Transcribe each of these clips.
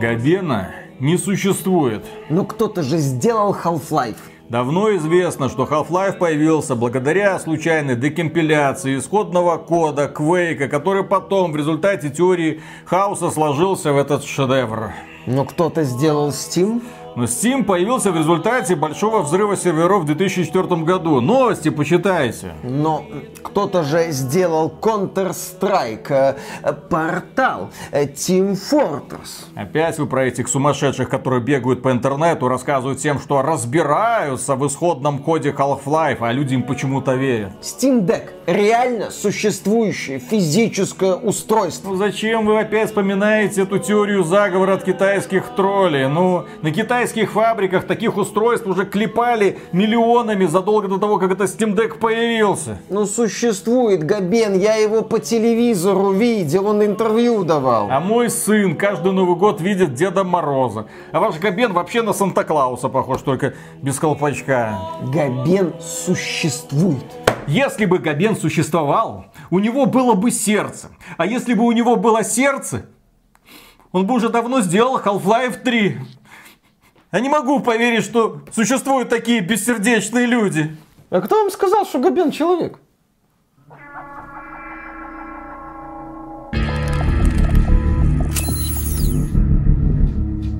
Габена не существует. Но кто-то же сделал Half-Life. Давно известно, что Half-Life появился благодаря случайной декомпиляции исходного кода Quake, который потом в результате теории хаоса сложился в этот шедевр. Но кто-то сделал Steam? Но Steam появился в результате большого взрыва серверов в 2004 году. Новости почитайте. Но кто-то же сделал Counter-Strike, э, портал, э, Team Fortress. Опять вы про этих сумасшедших, которые бегают по интернету, рассказывают всем, что разбираются в исходном коде Half-Life, а люди им почему-то верят. Steam Deck реально существующее физическое устройство. Ну зачем вы опять вспоминаете эту теорию заговора от китайских троллей? Ну, на китайских фабриках таких устройств уже клепали миллионами задолго до того, как этот Steam Deck появился. Ну, существует Габен, я его по телевизору видел, он интервью давал. А мой сын каждый Новый год видит Деда Мороза. А ваш Габен вообще на Санта-Клауса похож, только без колпачка. Габен существует. Если бы Габен существовал, у него было бы сердце. А если бы у него было сердце, он бы уже давно сделал Half-Life 3. Я не могу поверить, что существуют такие бессердечные люди. А кто вам сказал, что Габен человек?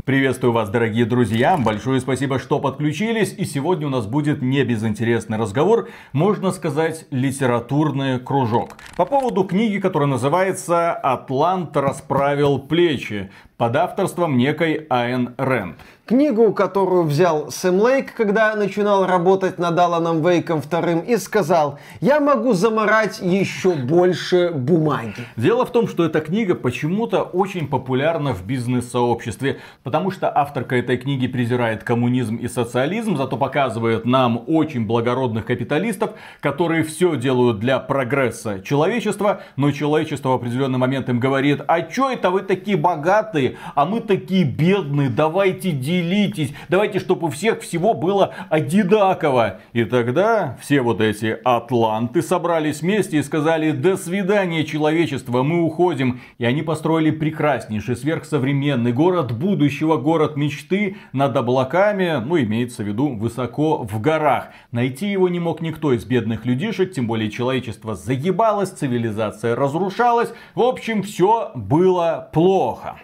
Приветствую вас, дорогие друзья. Большое спасибо, что подключились. И сегодня у нас будет не безинтересный разговор, можно сказать, литературный кружок. По поводу книги, которая называется «Атлант расправил плечи» под авторством некой Айн Рэнд. Книгу, которую взял Сэм Лейк, когда начинал работать над Аланом Вейком вторым, и сказал, я могу заморать еще больше бумаги. Дело в том, что эта книга почему-то очень популярна в бизнес-сообществе, потому что авторка этой книги презирает коммунизм и социализм, зато показывает нам очень благородных капиталистов, которые все делают для прогресса человечества, но человечество в определенный момент им говорит, а чё это вы такие богатые, а мы такие бедные, давайте делитесь, давайте, чтобы у всех всего было одинаково. И тогда все вот эти атланты собрались вместе и сказали, до свидания, человечество, мы уходим. И они построили прекраснейший сверхсовременный город будущего, город мечты над облаками, ну, имеется в виду, высоко в горах. Найти его не мог никто из бедных людишек, тем более человечество загибалось, цивилизация разрушалась. В общем, все было плохо.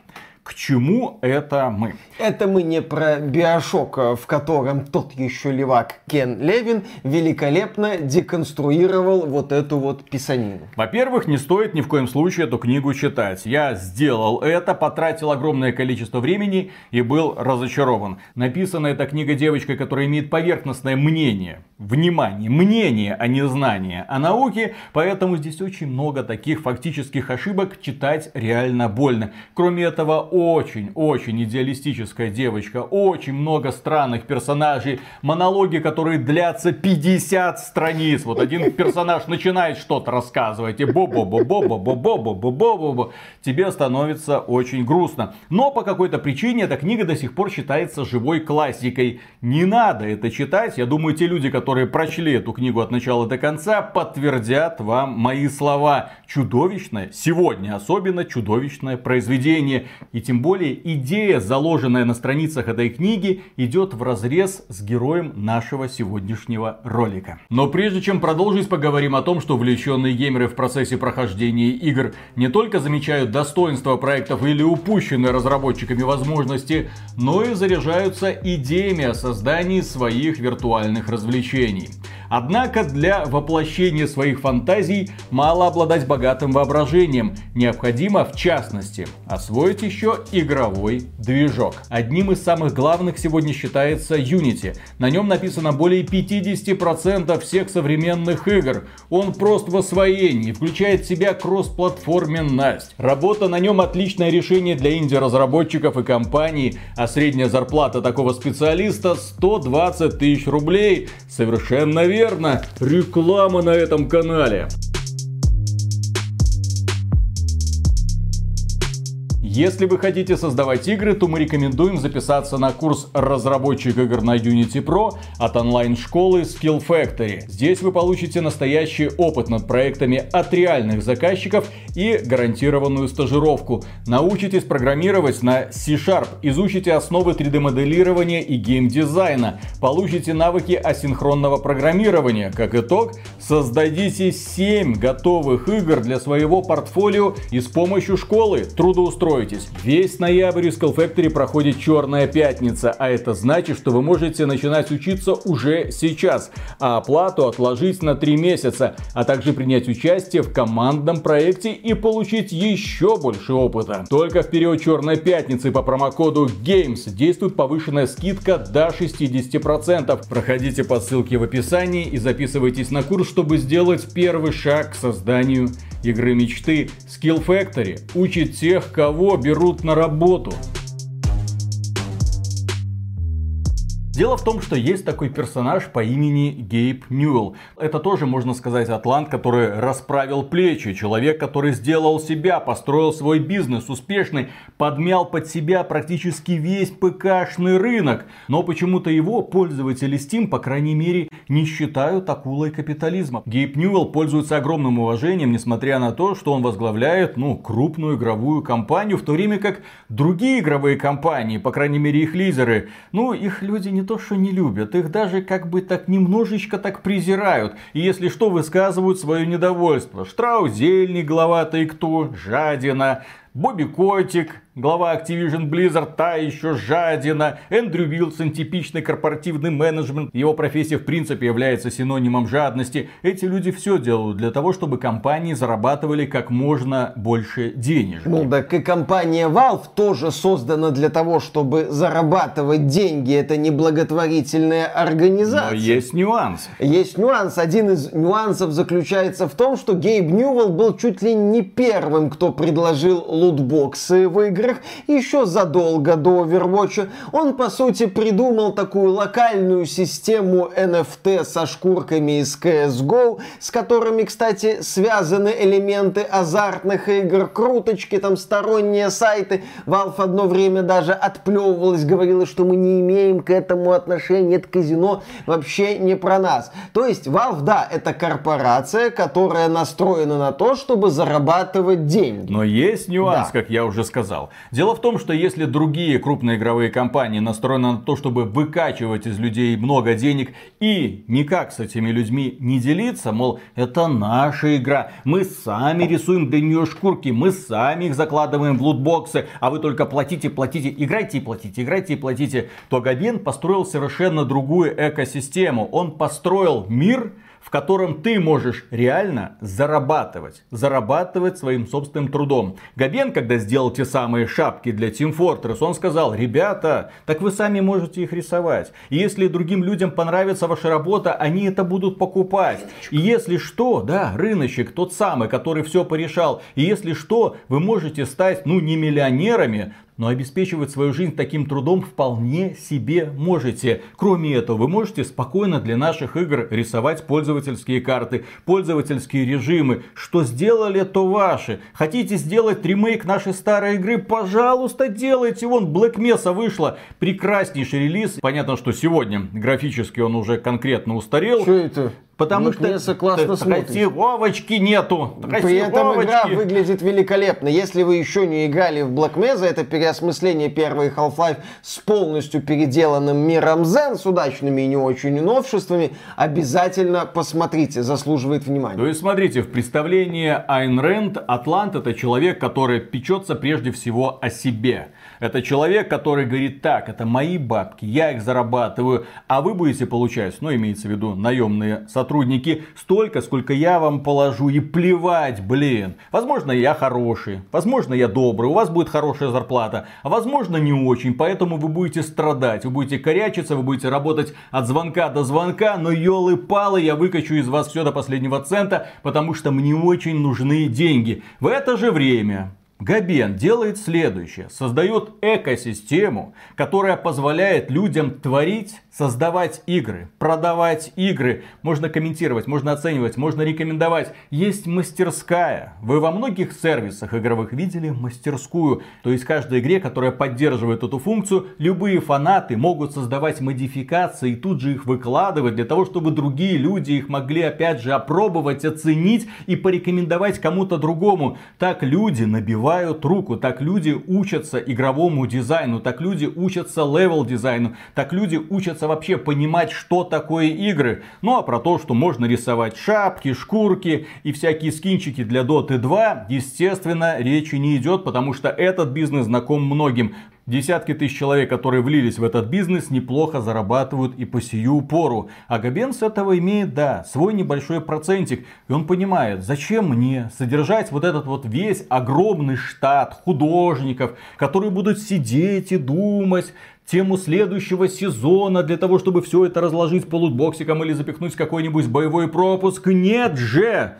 К чему это мы? Это мы не про биошок, в котором тот еще левак Кен Левин великолепно деконструировал вот эту вот писанину. Во-первых, не стоит ни в коем случае эту книгу читать. Я сделал это, потратил огромное количество времени и был разочарован. Написана эта книга девочкой, которая имеет поверхностное мнение. Внимание, мнение, а не знание о науке. Поэтому здесь очень много таких фактических ошибок читать реально больно. Кроме этого, очень-очень идеалистическая девочка, очень много странных персонажей, монологи, которые длятся 50 страниц. Вот один персонаж начинает что-то рассказывать, и бо-бо-бо-бо-бо-бо-бо-бо-бо-бо, тебе становится очень грустно. Но по какой-то причине эта книга до сих пор считается живой классикой. Не надо это читать. Я думаю, те люди, которые прочли эту книгу от начала до конца, подтвердят вам мои слова. Чудовищное, сегодня особенно чудовищное произведение. И тем более идея, заложенная на страницах этой книги, идет в разрез с героем нашего сегодняшнего ролика. Но прежде чем продолжить, поговорим о том, что увлеченные геймеры в процессе прохождения игр не только замечают достоинства проектов или упущенные разработчиками возможности, но и заряжаются идеями о создании своих виртуальных развлечений. Однако для воплощения своих фантазий мало обладать богатым воображением. Необходимо, в частности, освоить еще игровой движок. Одним из самых главных сегодня считается Unity. На нем написано более 50% всех современных игр. Он прост в освоении, включает в себя кросс-платформенность. Работа на нем отличное решение для инди-разработчиков и компаний, а средняя зарплата такого специалиста 120 тысяч рублей. Совершенно верно верно, реклама на этом канале. Если вы хотите создавать игры, то мы рекомендуем записаться на курс разработчик игр на Unity Pro от онлайн-школы Skill Factory. Здесь вы получите настоящий опыт над проектами от реальных заказчиков и гарантированную стажировку. Научитесь программировать на C-Sharp, изучите основы 3D-моделирования и геймдизайна, получите навыки асинхронного программирования. Как итог, создадите 7 готовых игр для своего портфолио и с помощью школы трудоустройтесь Успокойтесь, весь ноябрь из Skull Factory проходит Черная Пятница, а это значит, что вы можете начинать учиться уже сейчас, а оплату отложить на 3 месяца, а также принять участие в командном проекте и получить еще больше опыта. Только в период Черной Пятницы по промокоду GAMES действует повышенная скидка до 60%. Проходите по ссылке в описании и записывайтесь на курс, чтобы сделать первый шаг к созданию игры мечты Skill Factory учит тех, кого берут на работу. Дело в том, что есть такой персонаж по имени Гейб Ньюэлл. Это тоже, можно сказать, атлант, который расправил плечи. Человек, который сделал себя, построил свой бизнес успешный, подмял под себя практически весь ПКшный рынок. Но почему-то его пользователи Steam, по крайней мере, не считают акулой капитализма. Гейб Ньюэлл пользуется огромным уважением, несмотря на то, что он возглавляет ну, крупную игровую компанию, в то время как другие игровые компании, по крайней мере их лидеры, ну их люди не то что не любят, их даже как бы так немножечко так презирают. И если что, высказывают свое недовольство. Штраузельник, глава-то и кто, жадина, Бобби Котик, глава Activision Blizzard, та еще жадина. Эндрю Вилсон, типичный корпоративный менеджмент. Его профессия в принципе является синонимом жадности. Эти люди все делают для того, чтобы компании зарабатывали как можно больше денег. Ну так и компания Valve тоже создана для того, чтобы зарабатывать деньги. Это не благотворительная организация. Но есть нюанс. Есть нюанс. Один из нюансов заключается в том, что Гейб Ньюэлл был чуть ли не первым, кто предложил лутбоксы в играх еще задолго до Overwatch. Он, по сути, придумал такую локальную систему NFT со шкурками из CSGO, с которыми, кстати, связаны элементы азартных игр, круточки, там сторонние сайты. Valve одно время даже отплевывалась, говорила, что мы не имеем к этому отношения, это казино вообще не про нас. То есть Valve, да, это корпорация, которая настроена на то, чтобы зарабатывать деньги. Но есть нюанс, да. как я уже сказал. Дело в том, что если другие крупные игровые компании настроены на то, чтобы выкачивать из людей много денег и никак с этими людьми не делиться, мол, это наша игра, мы сами рисуем для нее шкурки, мы сами их закладываем в лутбоксы, а вы только платите, платите, играйте и платите, играйте и платите, то Габен построил совершенно другую экосистему. Он построил мир, в котором ты можешь реально зарабатывать. Зарабатывать своим собственным трудом. Габен, когда сделал те самые шапки для Team Fortress, он сказал, ребята, так вы сами можете их рисовать. И если другим людям понравится ваша работа, они это будут покупать. И если что, да, рыночек тот самый, который все порешал. И если что, вы можете стать, ну, не миллионерами, но обеспечивать свою жизнь таким трудом вполне себе можете. Кроме этого, вы можете спокойно для наших игр рисовать пользовательские карты, пользовательские режимы. Что сделали, то ваши. Хотите сделать ремейк нашей старой игры? Пожалуйста, делайте. Вон, Black Mesa вышла. Прекраснейший релиз. Понятно, что сегодня графически он уже конкретно устарел. Что это? Потому что классно тратировочки нету. При этом игра выглядит великолепно. Если вы еще не играли в Black Mesa, это переосмысление первой Half-Life с полностью переделанным миром Zen, с удачными и не очень новшествами, обязательно посмотрите, заслуживает внимания. То есть смотрите, в представлении Айн Рэнд Атлант это человек, который печется прежде всего о себе. Это человек, который говорит, так, это мои бабки, я их зарабатываю, а вы будете получать, ну, имеется в виду наемные сотрудники, столько, сколько я вам положу, и плевать, блин. Возможно, я хороший, возможно, я добрый, у вас будет хорошая зарплата, а возможно, не очень, поэтому вы будете страдать, вы будете корячиться, вы будете работать от звонка до звонка, но елы-палы, я выкачу из вас все до последнего цента, потому что мне очень нужны деньги. В это же время Габен делает следующее. Создает экосистему, которая позволяет людям творить, создавать игры, продавать игры. Можно комментировать, можно оценивать, можно рекомендовать. Есть мастерская. Вы во многих сервисах игровых видели мастерскую. То есть в каждой игре, которая поддерживает эту функцию, любые фанаты могут создавать модификации и тут же их выкладывать для того, чтобы другие люди их могли опять же опробовать, оценить и порекомендовать кому-то другому. Так люди набивают набивают руку. Так люди учатся игровому дизайну, так люди учатся левел дизайну, так люди учатся вообще понимать, что такое игры. Ну а про то, что можно рисовать шапки, шкурки и всякие скинчики для Dota 2, естественно, речи не идет, потому что этот бизнес знаком многим. Десятки тысяч человек, которые влились в этот бизнес, неплохо зарабатывают и по сию пору. А Габен с этого имеет, да, свой небольшой процентик. И он понимает, зачем мне содержать вот этот вот весь огромный штат художников, которые будут сидеть и думать, тему следующего сезона для того, чтобы все это разложить по лутбоксикам или запихнуть какой-нибудь боевой пропуск. Нет же!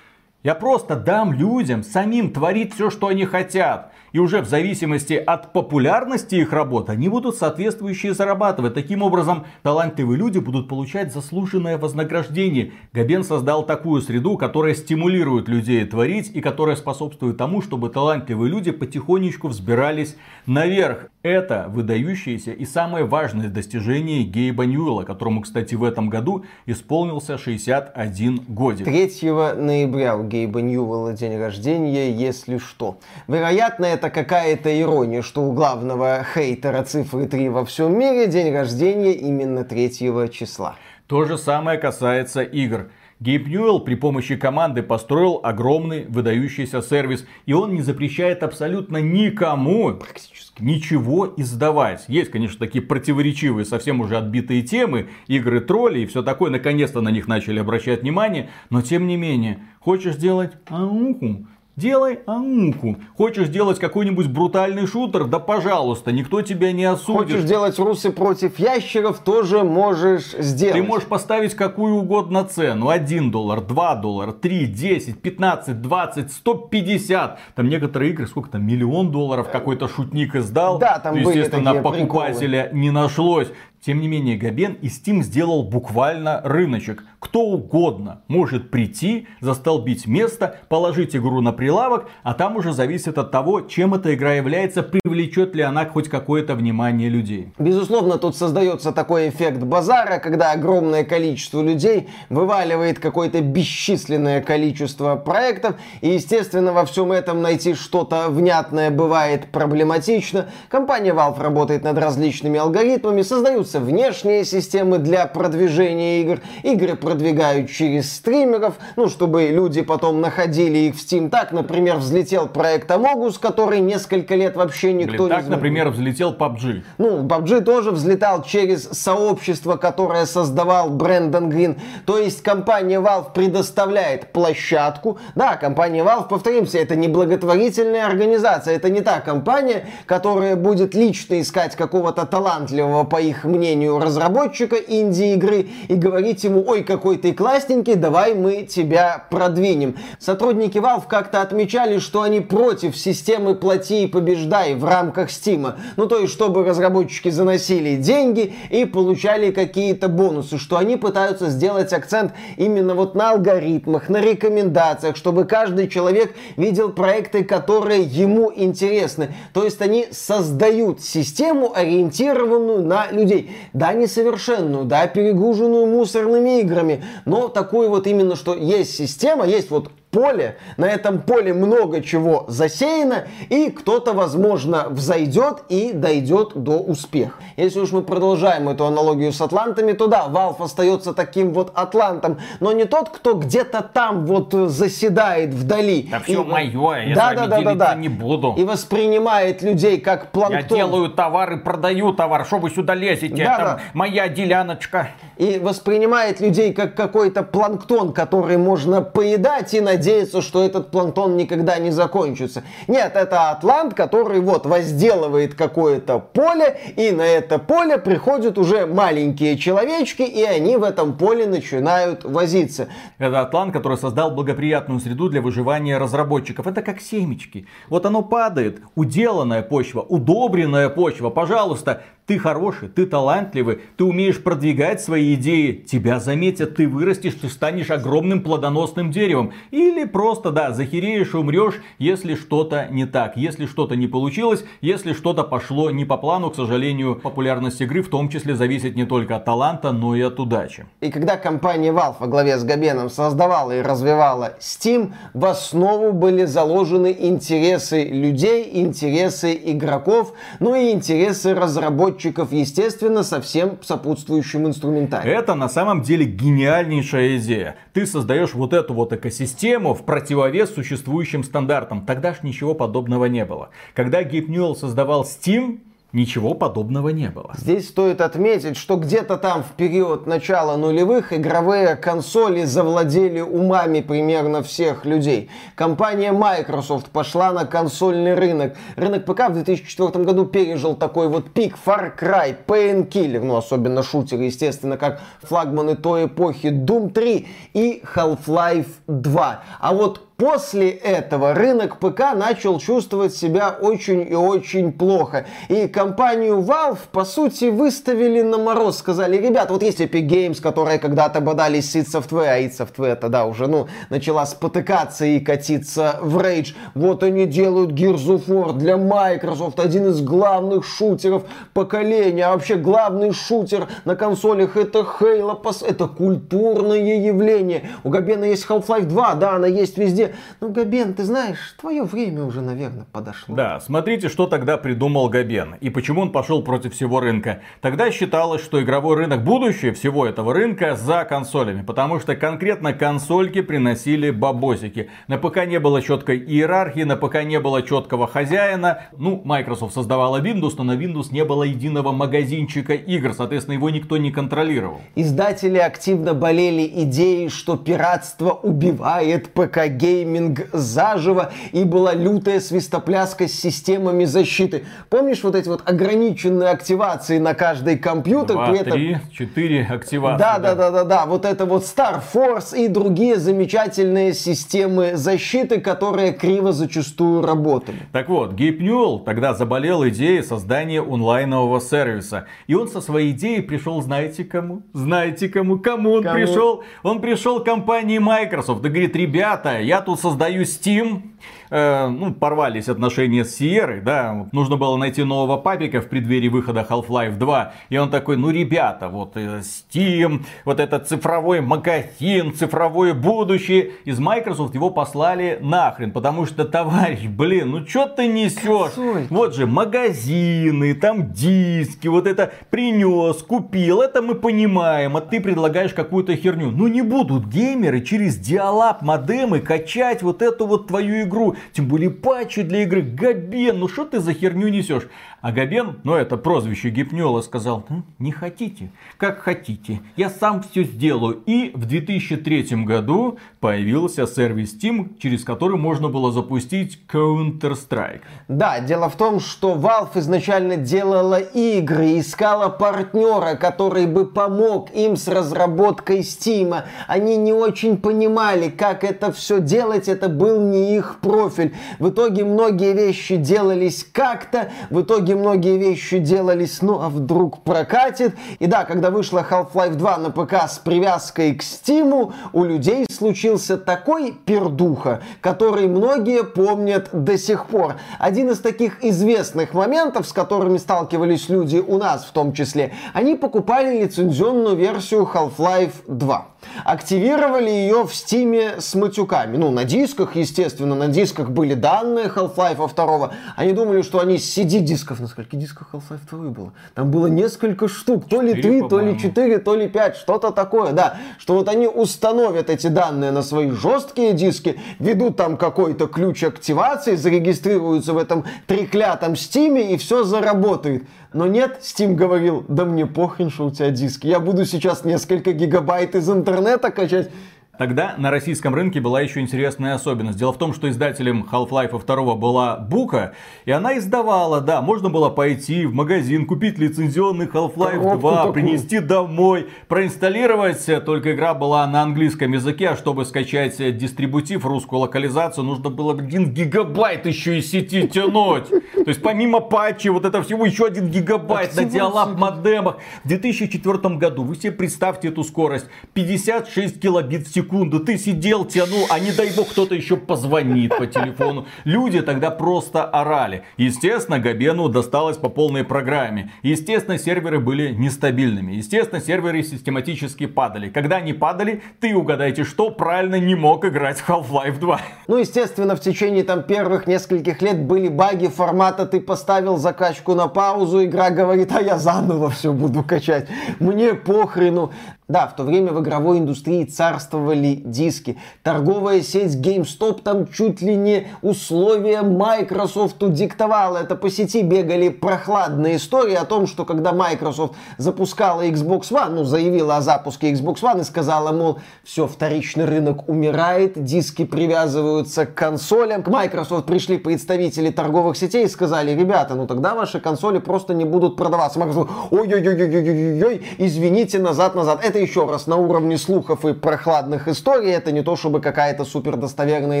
Я просто дам людям самим творить все, что они хотят. И уже в зависимости от популярности их работ, они будут соответствующие зарабатывать. Таким образом, талантливые люди будут получать заслуженное вознаграждение. Габен создал такую среду, которая стимулирует людей творить и которая способствует тому, чтобы талантливые люди потихонечку взбирались наверх. Это выдающееся и самое важное достижение Гейба Ньюэлла, которому, кстати, в этом году исполнился 61 годик. 3 ноября у Гейба Ньюэлла день рождения, если что. Вероятно, это какая-то ирония, что у главного хейтера цифры 3 во всем мире день рождения именно 3 числа. То же самое касается игр. Гейб Ньюэлл при помощи команды построил огромный выдающийся сервис. И он не запрещает абсолютно никому практически ничего издавать. Есть, конечно, такие противоречивые, совсем уже отбитые темы, игры тролли и все такое. Наконец-то на них начали обращать внимание. Но тем не менее, хочешь сделать ауху, Делай аумку. Хочешь сделать какой-нибудь брутальный шутер? Да пожалуйста, никто тебя не осудит. Хочешь делать русы против ящеров? Тоже можешь сделать. Ты можешь поставить какую угодно цену. 1 доллар, 2 доллара, 3, 10, 15, 20, 150. Там некоторые игры, сколько там, миллион долларов какой-то шутник издал. Да, там ну, Естественно, были такие покупателя приколы. не нашлось. Тем не менее, Габен и Steam сделал буквально рыночек. Кто угодно может прийти, застолбить место, положить игру на прилавок, а там уже зависит от того, чем эта игра является, привлечет ли она хоть какое-то внимание людей. Безусловно, тут создается такой эффект базара, когда огромное количество людей вываливает какое-то бесчисленное количество проектов, и, естественно, во всем этом найти что-то внятное бывает проблематично. Компания Valve работает над различными алгоритмами, создаются внешние системы для продвижения игр, игры продвигают через стримеров, ну, чтобы люди потом находили их в Steam. Так, например, взлетел проект Amogus, который несколько лет вообще никто Блин, не так, например, взлетел PUBG. Ну, PUBG тоже взлетал через сообщество, которое создавал Брэндон Грин. То есть компания Valve предоставляет площадку. Да, компания Valve, повторимся, это не благотворительная организация. Это не та компания, которая будет лично искать какого-то талантливого, по их мнению, разработчика инди-игры и говорить ему, ой, какой ты классненький, давай мы тебя продвинем. Сотрудники Valve как-то отмечали, что они против системы плати и побеждай в рамках Steam. Ну, то есть, чтобы разработчики заносили деньги и получали какие-то бонусы, что они пытаются сделать акцент именно вот на алгоритмах, на рекомендациях, чтобы каждый человек видел проекты, которые ему интересны. То есть, они создают систему, ориентированную на людей. Да, несовершенную, да, перегруженную мусорными играми, но такую вот именно, что есть система, есть вот поле, на этом поле много чего засеяно, и кто-то, возможно, взойдет и дойдет до успеха. Если уж мы продолжаем эту аналогию с атлантами, то да, Valve остается таким вот атлантом, но не тот, кто где-то там вот заседает вдали. Да все И- мое, я да, да, да, да, да. не буду. И воспринимает людей как Я планктон. делаю товар и продаю товар. Что вы сюда лезете? Да, Там да. моя деляночка. и воспринимает людей как какой-то планктон, который можно поедать и на надеяться, что этот планктон никогда не закончится. Нет, это атлант, который вот возделывает какое-то поле, и на это поле приходят уже маленькие человечки, и они в этом поле начинают возиться. Это атлант, который создал благоприятную среду для выживания разработчиков. Это как семечки. Вот оно падает, уделанная почва, удобренная почва. Пожалуйста, ты хороший, ты талантливый, ты умеешь продвигать свои идеи, тебя заметят, ты вырастешь, ты станешь огромным плодоносным деревом. Или просто, да, захереешь и умрешь, если что-то не так, если что-то не получилось, если что-то пошло не по плану. К сожалению, популярность игры в том числе зависит не только от таланта, но и от удачи. И когда компания Valve во главе с Габеном создавала и развивала Steam, в основу были заложены интересы людей, интересы игроков, ну и интересы разработчиков разработчиков, естественно, со всем сопутствующим инструментарием. Это на самом деле гениальнейшая идея. Ты создаешь вот эту вот экосистему в противовес существующим стандартам. Тогда ж ничего подобного не было. Когда Гейб Ньюэлл создавал Steam, Ничего подобного не было. Здесь стоит отметить, что где-то там в период начала нулевых игровые консоли завладели умами примерно всех людей. Компания Microsoft пошла на консольный рынок. Рынок ПК в 2004 году пережил такой вот пик Far Cry, Painkiller, ну особенно шутеры, естественно, как флагманы той эпохи Doom 3 и Half-Life 2. А вот После этого рынок ПК начал чувствовать себя очень и очень плохо. И компанию Valve, по сути, выставили на мороз. Сказали, ребят, вот есть Epic Games, которые когда-то бодались с id Software, а id Software тогда уже, ну, начала спотыкаться и катиться в рейдж. Вот они делают Gears of War для Microsoft, один из главных шутеров поколения. А вообще главный шутер на консолях это Halo, это культурное явление. У Габена есть Half-Life 2, да, она есть везде, ну, Габен, ты знаешь, твое время уже, наверное, подошло. Да, смотрите, что тогда придумал Габен и почему он пошел против всего рынка. Тогда считалось, что игровой рынок, будущее всего этого рынка за консолями, потому что конкретно консольки приносили бабосики. На ПК не было четкой иерархии, на ПК не было четкого хозяина. Ну, Microsoft создавала Windows, но на Windows не было единого магазинчика игр, соответственно, его никто не контролировал. Издатели активно болели идеей, что пиратство убивает ПК-гейм гейминг заживо и была лютая свистопляска с системами защиты. Помнишь вот эти вот ограниченные активации на каждый компьютер? Два, при этом... три, четыре активации. Да, да, да, да, да. Вот это вот Star Force и другие замечательные системы защиты, которые криво зачастую работали. Так вот, Гейб Ньюэлл тогда заболел идеей создания онлайнового сервиса. И он со своей идеей пришел, знаете кому? Знаете кому? Кому он кому? пришел? Он пришел к компании Microsoft и говорит, ребята, я тут создаю Steam, э, ну, порвались отношения с Сиерой, да, вот, нужно было найти нового папика в преддверии выхода Half-Life 2, и он такой, ну, ребята, вот э, Steam, вот этот цифровой магазин, цифровое будущее, из Microsoft его послали нахрен, потому что, товарищ, блин, ну, что ты несешь? Вот же магазины, там диски, вот это принес, купил, это мы понимаем, а ты предлагаешь какую-то херню. Ну, не будут геймеры через диалап модемы качать вот эту вот твою игру. Тем более патчи для игры. Габен, ну что ты за херню несешь? А Габен, ну это прозвище Гипнела, сказал, не хотите, как хотите, я сам все сделаю. И в 2003 году появился сервис Steam, через который можно было запустить Counter-Strike. Да, дело в том, что Valve изначально делала игры, искала партнера, который бы помог им с разработкой Steam. Они не очень понимали, как это все делать, это был не их профиль. В итоге многие вещи делались как-то, в итоге многие вещи делались, ну а вдруг прокатит. И да, когда вышла Half-Life 2 на ПК с привязкой к Steam, у людей случился такой пердуха, который многие помнят до сих пор. Один из таких известных моментов, с которыми сталкивались люди у нас в том числе, они покупали лицензионную версию Half-Life 2 активировали ее в Steam е с матюками. Ну, на дисках, естественно, на дисках были данные Half-Life 2. Они думали, что они с CD-дисков, на скольких дисках Half-Life 2 было? Там было несколько штук, то ли 3, то ли 4, то ли 5, что-то такое, да. Что вот они установят эти данные на свои жесткие диски, введут там какой-то ключ активации, зарегистрируются в этом треклятом Steam е и все заработает. Но нет, Steam говорил, да мне похрен, что у тебя диски. Я буду сейчас несколько гигабайт из интернета качать. Тогда на российском рынке была еще интересная особенность. Дело в том, что издателем Half-Life 2 была Бука, и она издавала, да, можно было пойти в магазин, купить лицензионный Half-Life 2, такую. принести домой, проинсталлировать, только игра была на английском языке, а чтобы скачать дистрибутив, русскую локализацию, нужно было 1 гигабайт еще из сети тянуть. То есть помимо патчей, вот это всего еще 1 гигабайт на диалап модемах. В 2004 году, вы себе представьте эту скорость, 56 килобит в секунду, ты сидел, тянул, а не дай бог кто-то еще позвонит по телефону. Люди тогда просто орали. Естественно, Габену досталось по полной программе. Естественно, серверы были нестабильными. Естественно, серверы систематически падали. Когда они падали, ты угадайте что, правильно не мог играть в Half-Life 2. Ну, естественно, в течение там первых нескольких лет были баги формата ты поставил закачку на паузу, игра говорит, а я заново все буду качать. Мне похрену. Да, в то время в игровой индустрии царствовали диски. Торговая сеть GameStop там чуть ли не условия Microsoft диктовала. Это по сети бегали прохладные истории о том, что когда Microsoft запускала Xbox One, ну, заявила о запуске Xbox One и сказала, мол, все, вторичный рынок умирает, диски привязываются к консолям. К Microsoft пришли представители торговых сетей и сказали, ребята, ну тогда ваши консоли просто не будут продаваться. Microsoft, ой-ой-ой-ой-ой-ой, извините, назад-назад. Это еще раз на уровне слухов и прохладных историй, это не то чтобы какая-то супер достоверная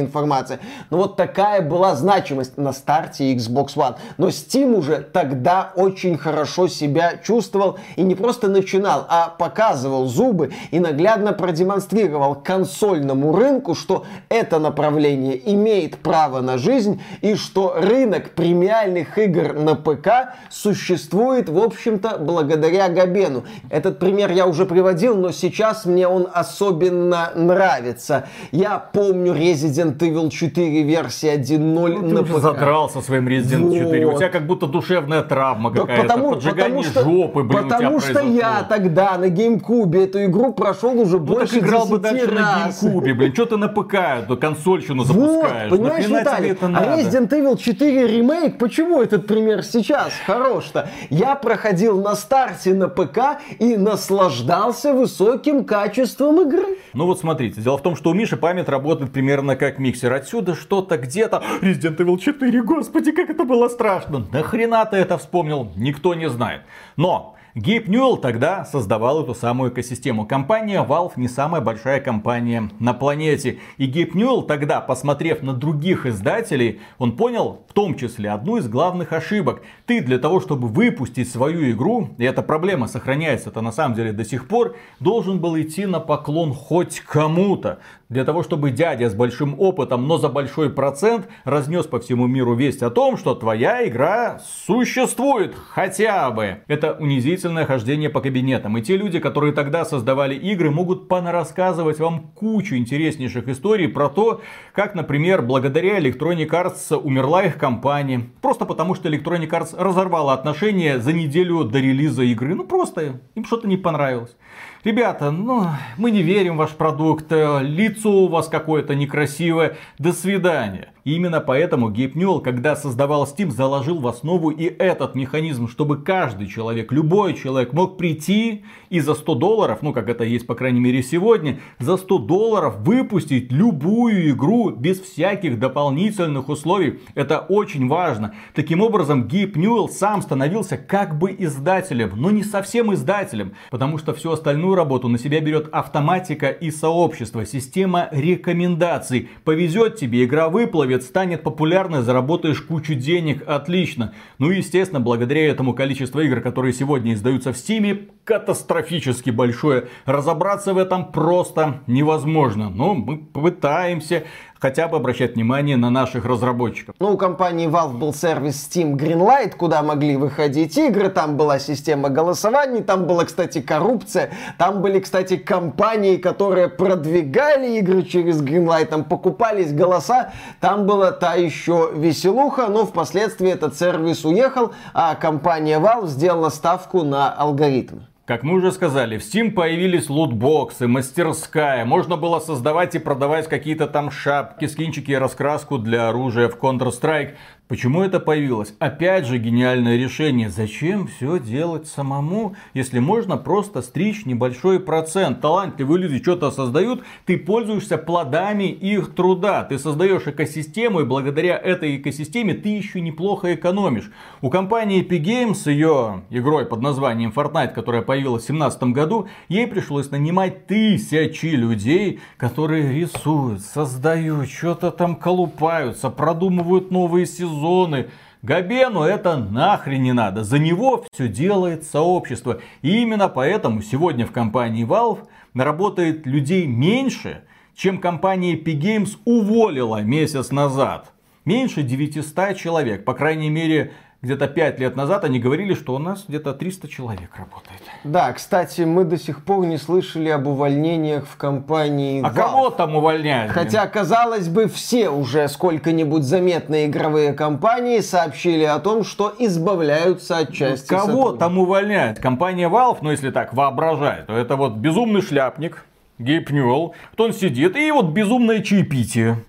информация. Но вот такая была значимость на старте Xbox One. Но Steam уже тогда очень хорошо себя чувствовал и не просто начинал, а показывал зубы и наглядно продемонстрировал консольному рынку, что это направление имеет право на жизнь и что рынок премиальных игр на ПК существует, в общем-то, благодаря Габену. Этот пример я уже приводил проходил, но сейчас мне он особенно нравится. Я помню Resident Evil 4 версия 1.0 ну, на ты ПК. задрался своим Resident вот. 4. У тебя как будто душевная травма какая-то. Потому, Поджигание потому что, жопы, блин, Потому что произошло. я тогда на геймкубе эту игру прошел уже ну, больше так играл бы дальше раз. на геймкубе, блин. Что ты на ПК эту консольщину запускаешь? Вот, понимаешь, Виталий, это а надо? а Resident Evil 4 ремейк, почему этот пример сейчас хорош-то? Я проходил на старте на ПК и наслаждался высоким качеством игры. Ну вот смотрите, дело в том, что у Миши память работает примерно как миксер. Отсюда что-то где-то... Resident Evil 4, господи, как это было страшно. Нахрена ты это вспомнил, никто не знает. Но Гейб Ньюэлл тогда создавал эту самую экосистему. Компания Valve не самая большая компания на планете. И Гейб Ньюэлл тогда, посмотрев на других издателей, он понял в том числе одну из главных ошибок. Ты для того, чтобы выпустить свою игру, и эта проблема сохраняется это на самом деле до сих пор, должен был идти на поклон хоть кому-то. Для того, чтобы дядя с большим опытом, но за большой процент разнес по всему миру весть о том, что твоя игра существует хотя бы. Это унизительное хождение по кабинетам. И те люди, которые тогда создавали игры, могут понарассказывать вам кучу интереснейших историй про то, как, например, благодаря Electronic Arts умерла их компания. Просто потому, что Electronic Arts разорвала отношения за неделю до релиза игры. Ну просто им что-то не понравилось ребята, ну, мы не верим в ваш продукт, лицо у вас какое-то некрасивое, до свидания. И именно поэтому Гейб когда создавал Steam, заложил в основу и этот механизм, чтобы каждый человек, любой человек мог прийти и за 100 долларов, ну как это есть по крайней мере сегодня, за 100 долларов выпустить любую игру без всяких дополнительных условий. Это очень важно. Таким образом, Гейб Ньюэлл сам становился как бы издателем, но не совсем издателем, потому что всю остальную работу на себя берет автоматика и сообщество, система рекомендаций. Повезет тебе, игра выплывет, будет, станет популярной, заработаешь кучу денег, отлично. Ну и естественно, благодаря этому количество игр, которые сегодня издаются в Steam, катастрофически большое. Разобраться в этом просто невозможно. Но мы пытаемся хотя бы обращать внимание на наших разработчиков. Ну, у компании Valve был сервис Steam Greenlight, куда могли выходить игры, там была система голосований, там была, кстати, коррупция, там были, кстати, компании, которые продвигали игры через Greenlight, там покупались голоса, там была та еще веселуха, но впоследствии этот сервис уехал, а компания Valve сделала ставку на алгоритм. Как мы уже сказали, в Steam появились лутбоксы, мастерская. Можно было создавать и продавать какие-то там шапки, скинчики и раскраску для оружия в Counter-Strike. Почему это появилось? Опять же гениальное решение. Зачем все делать самому, если можно просто стричь небольшой процент? Талантливые люди что-то создают, ты пользуешься плодами их труда. Ты создаешь экосистему, и благодаря этой экосистеме ты еще неплохо экономишь. У компании Epic Games ее игрой под названием Fortnite, которая появилась в 2017 году, ей пришлось нанимать тысячи людей, которые рисуют, создают, что-то там колупаются, продумывают новые сезоны зоны. Габену это нахрен не надо. За него все делает сообщество. И именно поэтому сегодня в компании Valve работает людей меньше, чем компания Epic Games уволила месяц назад. Меньше 900 человек. По крайней мере, где-то 5 лет назад они говорили, что у нас где-то 300 человек работает. Да, кстати, мы до сих пор не слышали об увольнениях в компании А кого там увольняют? Хотя, казалось бы, все уже сколько-нибудь заметные игровые компании сообщили о том, что избавляются от части Кого там увольняют? Компания Valve, ну если так воображает, то это вот безумный шляпник, Гейб Ньюэлл, вот он сидит, и вот безумное чаепитие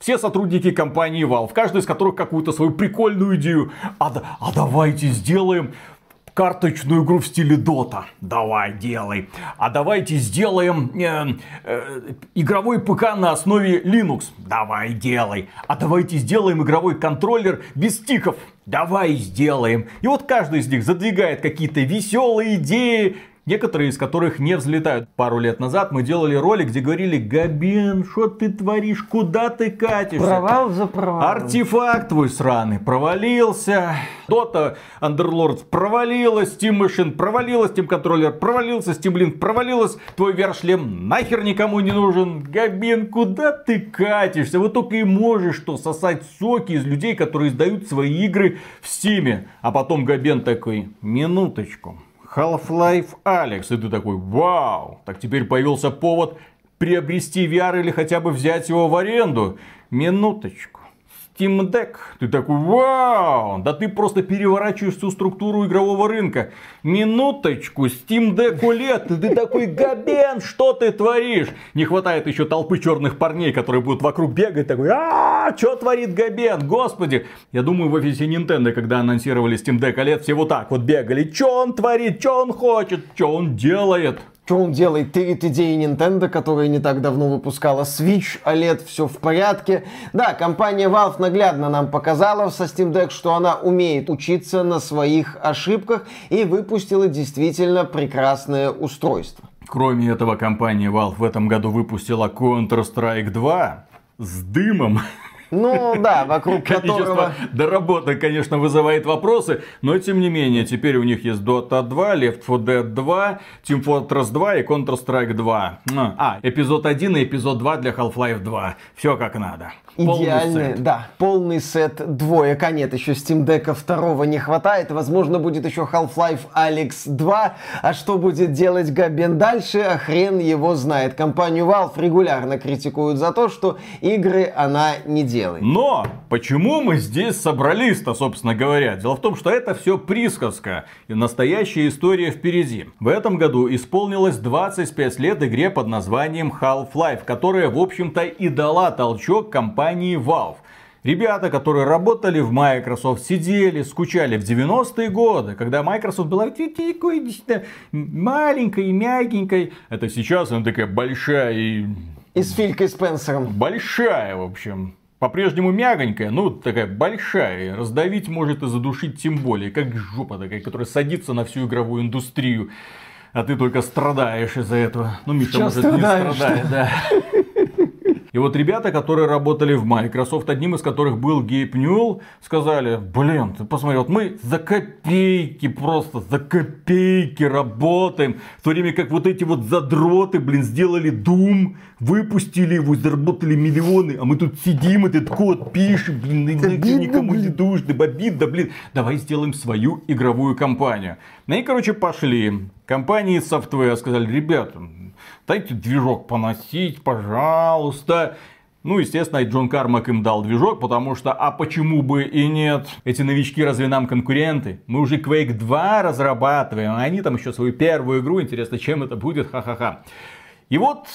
все сотрудники компании Valve, каждый из которых какую-то свою прикольную идею. А, а давайте сделаем карточную игру в стиле Дота. Давай, делай. А давайте сделаем э, э, игровой ПК на основе Linux. Давай, делай. А давайте сделаем игровой контроллер без стиков. Давай сделаем. И вот каждый из них задвигает какие-то веселые идеи, некоторые из которых не взлетают. Пару лет назад мы делали ролик, где говорили, Габен, что ты творишь, куда ты катишься? Провал за провалом. Артефакт твой сраный провалился. Дота Underlord провалилась, Steam Machine провалилась, Steam Controller провалился, Steam Link провалилась, твой VR-шлем нахер никому не нужен. Габен, куда ты катишься? Вот только и можешь что сосать соки из людей, которые издают свои игры в Steam. А потом Габен такой, минуточку. Half-Life Alex. И ты такой, вау, так теперь появился повод приобрести VR или хотя бы взять его в аренду. Минуточку. Steam Deck. Ты такой, вау, да ты просто переворачиваешь всю структуру игрового рынка. Минуточку, Steam Deck OLED. Ты такой, Габен, что ты творишь? Не хватает еще толпы черных парней, которые будут вокруг бегать. Такой, а что творит Габен? Господи. Я думаю, в офисе Nintendo, когда анонсировали Steam Deck OLED, все вот так вот бегали. Что он творит? Что он хочет? Что он делает? Что он делает? Тырит идеи Nintendo, которая не так давно выпускала Switch, OLED, все в порядке. Да, компания Valve наглядно нам показала со Steam Deck, что она умеет учиться на своих ошибках и выпустила действительно прекрасное устройство. Кроме этого, компания Valve в этом году выпустила Counter-Strike 2 с дымом. Ну да, вокруг которого... доработок, конечно, вызывает вопросы, но тем не менее, теперь у них есть Dota 2, Left 4 Dead 2, Team Fortress 2 и Counter-Strike 2. А, эпизод 1 и эпизод 2 для Half-Life 2. Все как надо. Идеальный, да, полный сет двоек. А нет, еще Steam Deck второго не хватает. Возможно, будет еще Half-Life Alex 2. А что будет делать Габен дальше, а хрен его знает. Компанию Valve регулярно критикуют за то, что игры она не делает. Но почему мы здесь собрались-то, собственно говоря? Дело в том, что это все присказка. И настоящая история впереди. В этом году исполнилось 25 лет игре под названием Half-Life, которая, в общем-то, и дала толчок компании компании Valve. Ребята, которые работали в Microsoft, сидели, скучали в 90-е годы, когда Microsoft была такой маленькой и мягенькой. Это сейчас она такая большая и... И с Филькой Спенсером. Большая, в общем. По-прежнему мягонькая, ну такая большая, раздавить может и задушить тем более, как жопа такая, которая садится на всю игровую индустрию. А ты только страдаешь из-за этого. Ну, Миша, Сейчас может, страдаешь. не страдает, да. И вот ребята, которые работали в Microsoft, одним из которых был Гейб Ньюэлл, сказали, блин, ты посмотри, вот мы за копейки просто, за копейки работаем, в то время как вот эти вот задроты, блин, сделали Doom, выпустили его, заработали миллионы, а мы тут сидим, этот код пишем, блин, никому не нужно, обидно, блин, давай сделаем свою игровую компанию. Ну и, короче, пошли. Компании софтвера сказали, ребята, дайте движок поносить, пожалуйста. Ну, естественно, Джон Кармак им дал движок, потому что, а почему бы и нет? Эти новички разве нам конкуренты? Мы уже Quake 2 разрабатываем, а они там еще свою первую игру, интересно, чем это будет, ха-ха-ха. И вот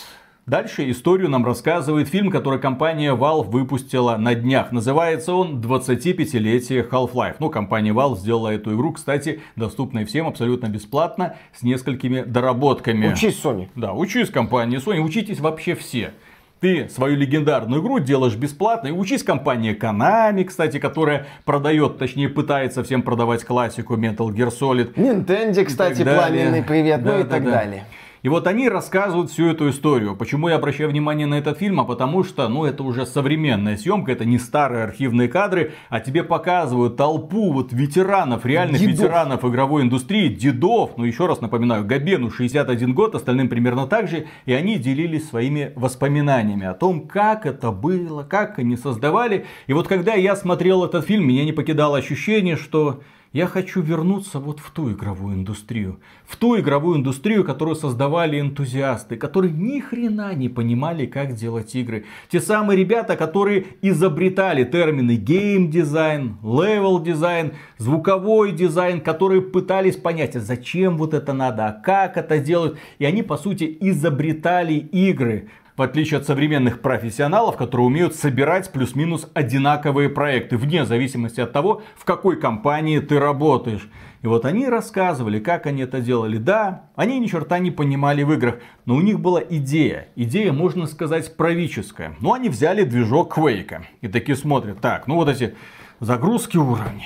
Дальше историю нам рассказывает фильм, который компания Valve выпустила на днях. Называется он 25-летие Half-Life. Ну, компания Valve сделала эту игру, кстати, доступной всем абсолютно бесплатно, с несколькими доработками. Учись, Sony. Да, учись компания Sony, учитесь вообще все. Ты свою легендарную игру делаешь бесплатно. И учись компания Konami, кстати, которая продает, точнее пытается всем продавать классику Metal Gear Solid. Nintendo, кстати, пламенный привет, да, ну и да, так да. далее. И вот они рассказывают всю эту историю. Почему я обращаю внимание на этот фильм? А потому что, ну, это уже современная съемка, это не старые архивные кадры, а тебе показывают толпу вот ветеранов, реальных дедов. ветеранов игровой индустрии, дедов. Ну, еще раз напоминаю, Габену 61 год, остальным примерно так же. И они делились своими воспоминаниями о том, как это было, как они создавали. И вот когда я смотрел этот фильм, меня не покидало ощущение, что я хочу вернуться вот в ту игровую индустрию. В ту игровую индустрию, которую создавали энтузиасты, которые ни хрена не понимали, как делать игры. Те самые ребята, которые изобретали термины гейм-дизайн, левел-дизайн, звуковой дизайн, которые пытались понять, а зачем вот это надо, а как это делать. И они, по сути, изобретали игры в отличие от современных профессионалов, которые умеют собирать плюс-минус одинаковые проекты, вне зависимости от того, в какой компании ты работаешь. И вот они рассказывали, как они это делали. Да, они ни черта не понимали в играх, но у них была идея. Идея, можно сказать, правительская. Но они взяли движок Quake и такие смотрят. Так, ну вот эти загрузки уровней,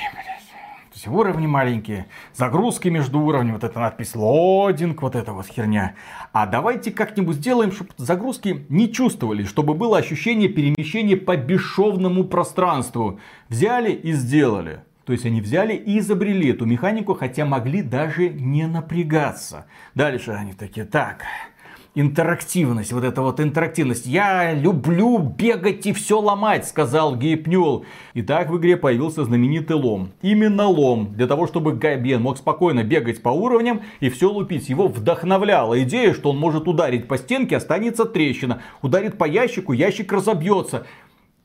есть уровни маленькие, загрузки между уровнями, вот эта надпись лодинг, вот эта вот херня. А давайте как-нибудь сделаем, чтобы загрузки не чувствовали, чтобы было ощущение перемещения по бесшовному пространству. Взяли и сделали. То есть они взяли и изобрели эту механику, хотя могли даже не напрягаться. Дальше они такие, так, интерактивность, вот эта вот интерактивность. Я люблю бегать и все ломать, сказал Гейб Ньюэлл. И так в игре появился знаменитый лом. Именно лом. Для того, чтобы Габен мог спокойно бегать по уровням и все лупить. Его вдохновляла идея, что он может ударить по стенке, останется трещина. Ударит по ящику, ящик разобьется.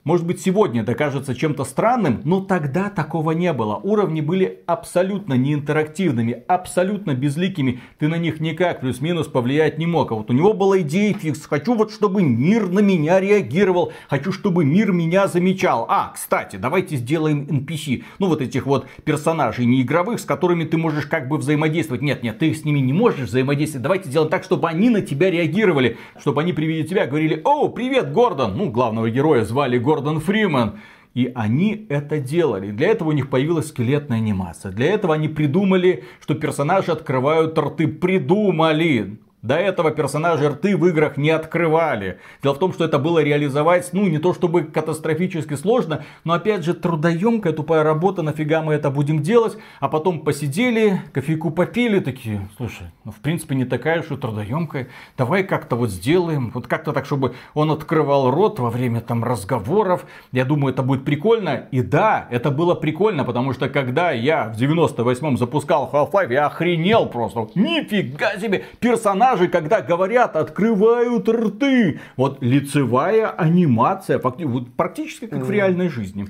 Может быть, сегодня это кажется чем-то странным, но тогда такого не было. Уровни были абсолютно неинтерактивными, абсолютно безликими. Ты на них никак плюс-минус повлиять не мог. А вот у него была идея фикс. Хочу вот, чтобы мир на меня реагировал. Хочу, чтобы мир меня замечал. А, кстати, давайте сделаем NPC. Ну, вот этих вот персонажей неигровых, с которыми ты можешь как бы взаимодействовать. Нет, нет, ты с ними не можешь взаимодействовать. Давайте сделаем так, чтобы они на тебя реагировали. Чтобы они при виде тебя говорили, о, привет, Гордон. Ну, главного героя звали Гордон Гордон Фриман. И они это делали. Для этого у них появилась скелетная анимация. Для этого они придумали, что персонажи открывают рты. Придумали. До этого персонажи рты в играх не открывали. Дело в том, что это было реализовать, ну, не то чтобы катастрофически сложно, но опять же трудоемкая, тупая работа, нафига мы это будем делать? А потом посидели, кофейку попили, такие, слушай, ну, в принципе, не такая уж и трудоемкая. Давай как-то вот сделаем, вот как-то так, чтобы он открывал рот во время там разговоров. Я думаю, это будет прикольно. И да, это было прикольно, потому что когда я в 98-м запускал Half-Life, я охренел просто. Нифига себе, персонаж персонажи, когда говорят, открывают рты. Вот лицевая анимация, практически как в реальной жизни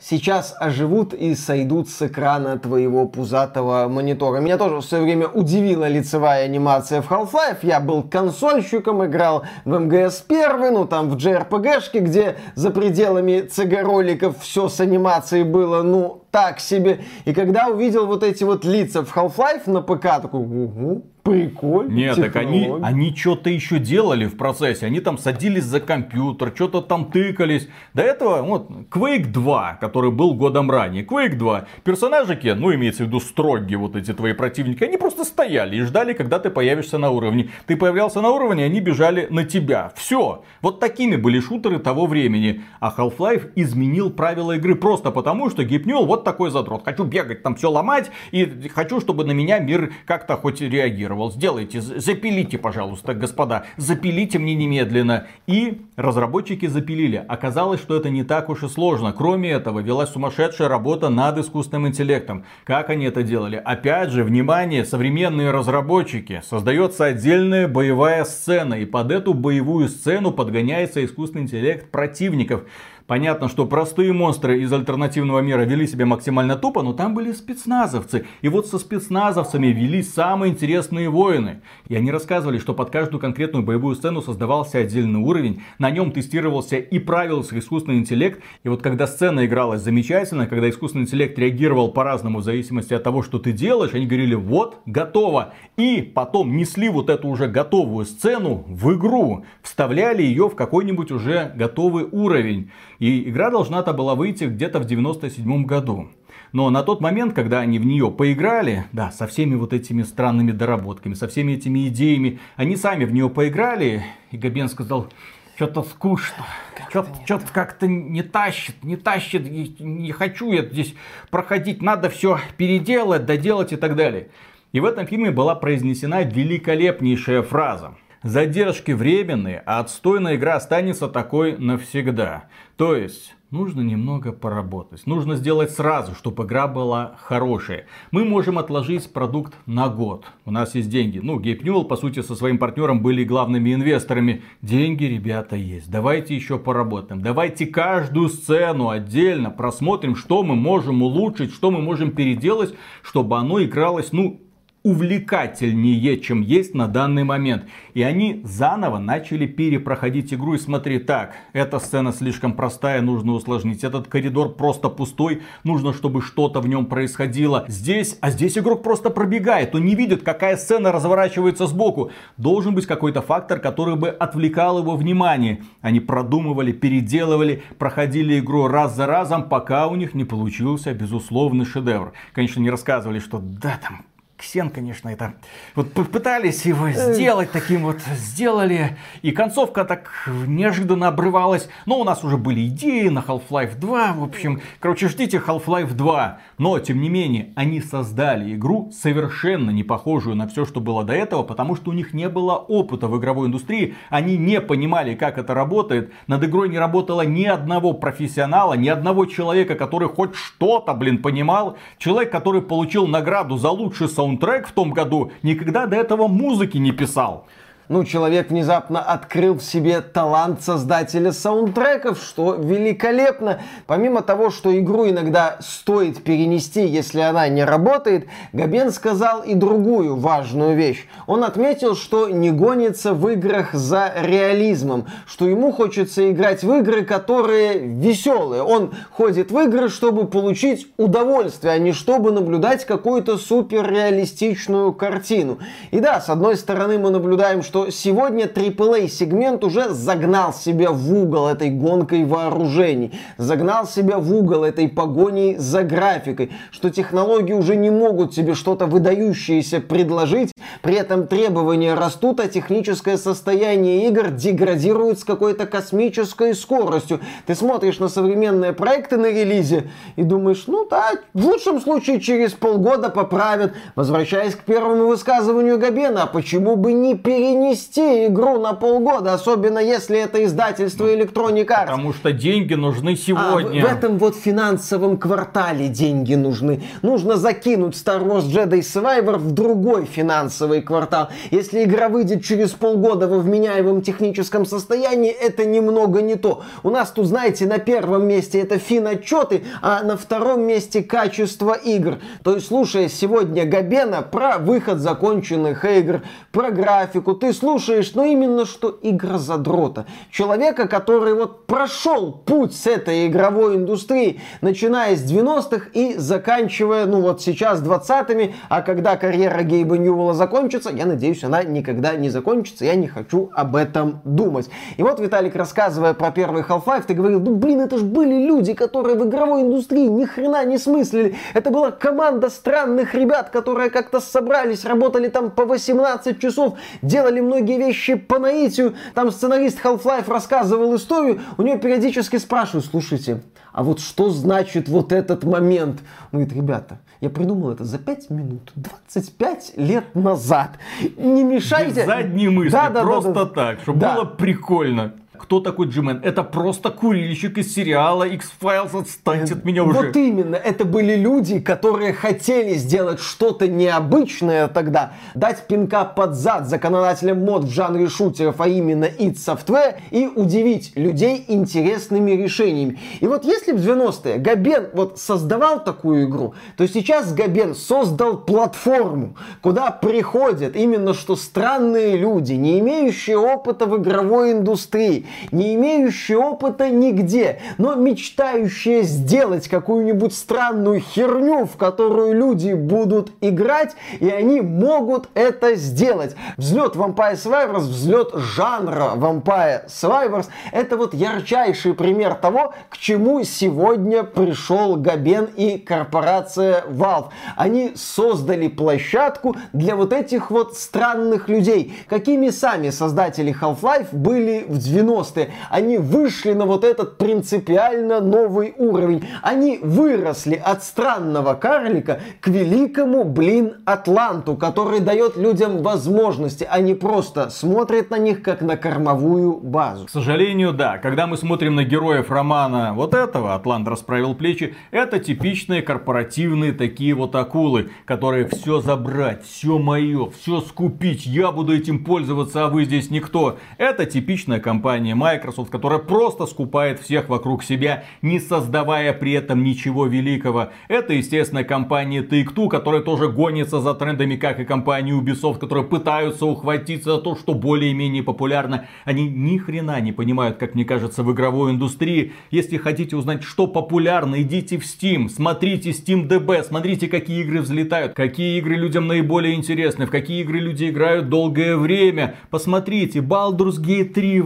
сейчас оживут и сойдут с экрана твоего пузатого монитора. Меня тоже все время удивила лицевая анимация в Half-Life. Я был консольщиком, играл в МГС 1, ну там в JRPG-шке, где за пределами CG-роликов все с анимацией было, ну, так себе. И когда увидел вот эти вот лица в Half-Life на ПК, такой, угу, Прикольно. Нет, так они, они что-то еще делали в процессе. Они там садились за компьютер, что-то там тыкались. До этого, вот, Quake 2, который был годом ранее. Quake 2. Персонажики, ну, имеется в виду строгие вот эти твои противники, они просто стояли и ждали, когда ты появишься на уровне. Ты появлялся на уровне, они бежали на тебя. Все. Вот такими были шутеры того времени. А Half-Life изменил правила игры просто потому, что Гипнюл вот такой задрот. Хочу бегать, там все ломать, и хочу, чтобы на меня мир как-то хоть реагировал. Сделайте, запилите, пожалуйста, господа, запилите мне немедленно. И разработчики запилили. Оказалось, что это не так уж и сложно. Кроме этого, велась сумасшедшая работа над искусственным интеллектом. Как они это делали? Опять же, внимание, современные разработчики. Создается отдельная боевая сцена. И под эту боевую сцену подгоняется искусственный интеллект противников. Понятно, что простые монстры из альтернативного мира вели себя максимально тупо, но там были спецназовцы. И вот со спецназовцами вели самые интересные воины. И они рассказывали, что под каждую конкретную боевую сцену создавался отдельный уровень. На нем тестировался и правился искусственный интеллект. И вот когда сцена игралась замечательно, когда искусственный интеллект реагировал по-разному в зависимости от того, что ты делаешь, они говорили, вот, готово. И потом несли вот эту уже готовую сцену в игру. Вставляли ее в какой-нибудь уже готовый уровень. И игра должна-то была выйти где-то в 97 году. Но на тот момент, когда они в нее поиграли, да, со всеми вот этими странными доработками, со всеми этими идеями, они сами в нее поиграли, и Габен сказал, что-то скучно, что-то, как-то не тащит, не тащит, не хочу я здесь проходить, надо все переделать, доделать и так далее. И в этом фильме была произнесена великолепнейшая фраза. Задержки временные, а отстойная игра останется такой навсегда. То есть, нужно немного поработать. Нужно сделать сразу, чтобы игра была хорошая. Мы можем отложить продукт на год. У нас есть деньги. Ну, Гейп Ньюэлл, по сути, со своим партнером были главными инвесторами. Деньги, ребята, есть. Давайте еще поработаем. Давайте каждую сцену отдельно просмотрим, что мы можем улучшить, что мы можем переделать, чтобы оно игралось, ну, увлекательнее, чем есть на данный момент. И они заново начали перепроходить игру и смотри, так, эта сцена слишком простая, нужно усложнить. Этот коридор просто пустой, нужно, чтобы что-то в нем происходило. Здесь, а здесь игрок просто пробегает, он не видит, какая сцена разворачивается сбоку. Должен быть какой-то фактор, который бы отвлекал его внимание. Они продумывали, переделывали, проходили игру раз за разом, пока у них не получился безусловный шедевр. Конечно, не рассказывали, что да, там Ксен, конечно, это... Вот пытались его сделать таким вот, сделали. И концовка так неожиданно обрывалась. Но у нас уже были идеи на Half-Life 2. В общем, короче, ждите Half-Life 2. Но, тем не менее, они создали игру совершенно не похожую на все, что было до этого, потому что у них не было опыта в игровой индустрии. Они не понимали, как это работает. Над игрой не работало ни одного профессионала, ни одного человека, который хоть что-то, блин, понимал. Человек, который получил награду за лучший саунд саундтрек в том году, никогда до этого музыки не писал ну, человек внезапно открыл в себе талант создателя саундтреков, что великолепно. Помимо того, что игру иногда стоит перенести, если она не работает, Габен сказал и другую важную вещь. Он отметил, что не гонится в играх за реализмом, что ему хочется играть в игры, которые веселые. Он ходит в игры, чтобы получить удовольствие, а не чтобы наблюдать какую-то суперреалистичную картину. И да, с одной стороны мы наблюдаем, что что сегодня AAA сегмент уже загнал себя в угол этой гонкой вооружений, загнал себя в угол этой погоней за графикой, что технологии уже не могут себе что-то выдающееся предложить, при этом требования растут, а техническое состояние игр деградирует с какой-то космической скоростью. Ты смотришь на современные проекты на релизе и думаешь, ну да, в лучшем случае через полгода поправят. Возвращаясь к первому высказыванию Габена, а почему бы не перенести перенести игру на полгода, особенно если это издательство Electronic Arts. Потому что деньги нужны сегодня. А, в, в этом вот финансовом квартале деньги нужны. Нужно закинуть Star Wars Jedi Survivor в другой финансовый квартал. Если игра выйдет через полгода во вменяемом техническом состоянии, это немного не то. У нас тут, знаете, на первом месте это финотчеты, а на втором месте качество игр. То есть, слушая сегодня Габена про выход законченных игр, про графику, ты слушаешь, ну именно что игра задрота. Человека, который вот прошел путь с этой игровой индустрии, начиная с 90-х и заканчивая, ну вот сейчас 20-ми, а когда карьера Гейба Ньюэлла закончится, я надеюсь, она никогда не закончится, я не хочу об этом думать. И вот, Виталик, рассказывая про первый Half-Life, ты говорил, ну блин, это же были люди, которые в игровой индустрии ни хрена не смыслили. Это была команда странных ребят, которые как-то собрались, работали там по 18 часов, делали многие вещи по наитию. Там сценарист Half-Life рассказывал историю, у него периодически спрашивают, слушайте, а вот что значит вот этот момент? Он говорит, ребята, я придумал это за 5 минут, 25 лет назад. Не мешайте. Без задней мысли, да, да, просто да, да. так, чтобы да. было прикольно. Кто такой Джимен? Это просто курильщик из сериала X-Files, отстаньте от меня уже. Вот именно, это были люди, которые хотели сделать что-то необычное тогда, дать пинка под зад законодателям мод в жанре шутеров, а именно id Software, и удивить людей интересными решениями. И вот если в 90-е Габен вот создавал такую игру, то сейчас Габен создал платформу, куда приходят именно что странные люди, не имеющие опыта в игровой индустрии, не имеющие опыта нигде, но мечтающие сделать какую-нибудь странную херню, в которую люди будут играть, и они могут это сделать. Взлет Vampire Survivors, взлет жанра Vampire Survivors, это вот ярчайший пример того, к чему сегодня пришел Габен и корпорация Valve. Они создали площадку для вот этих вот странных людей, какими сами создатели Half-Life были в 90-е. Они вышли на вот этот принципиально новый уровень. Они выросли от странного карлика к великому, блин, Атланту, который дает людям возможности, а не просто смотрит на них как на кормовую базу. К сожалению, да. Когда мы смотрим на героев романа вот этого, Атлант расправил плечи, это типичные корпоративные такие вот акулы, которые все забрать, все мое, все скупить, я буду этим пользоваться, а вы здесь никто. Это типичная компания Microsoft, которая просто скупает всех вокруг себя, не создавая при этом ничего великого. Это, естественно, компания Take-Two, которая тоже гонится за трендами, как и компания Ubisoft, которые пытаются ухватиться за то, что более-менее популярно. Они ни хрена не понимают, как мне кажется, в игровой индустрии. Если хотите узнать, что популярно, идите в Steam, смотрите Steam DB, смотрите, какие игры взлетают, какие игры людям наиболее интересны, в какие игры люди играют долгое время. Посмотрите, Baldur's Gate 3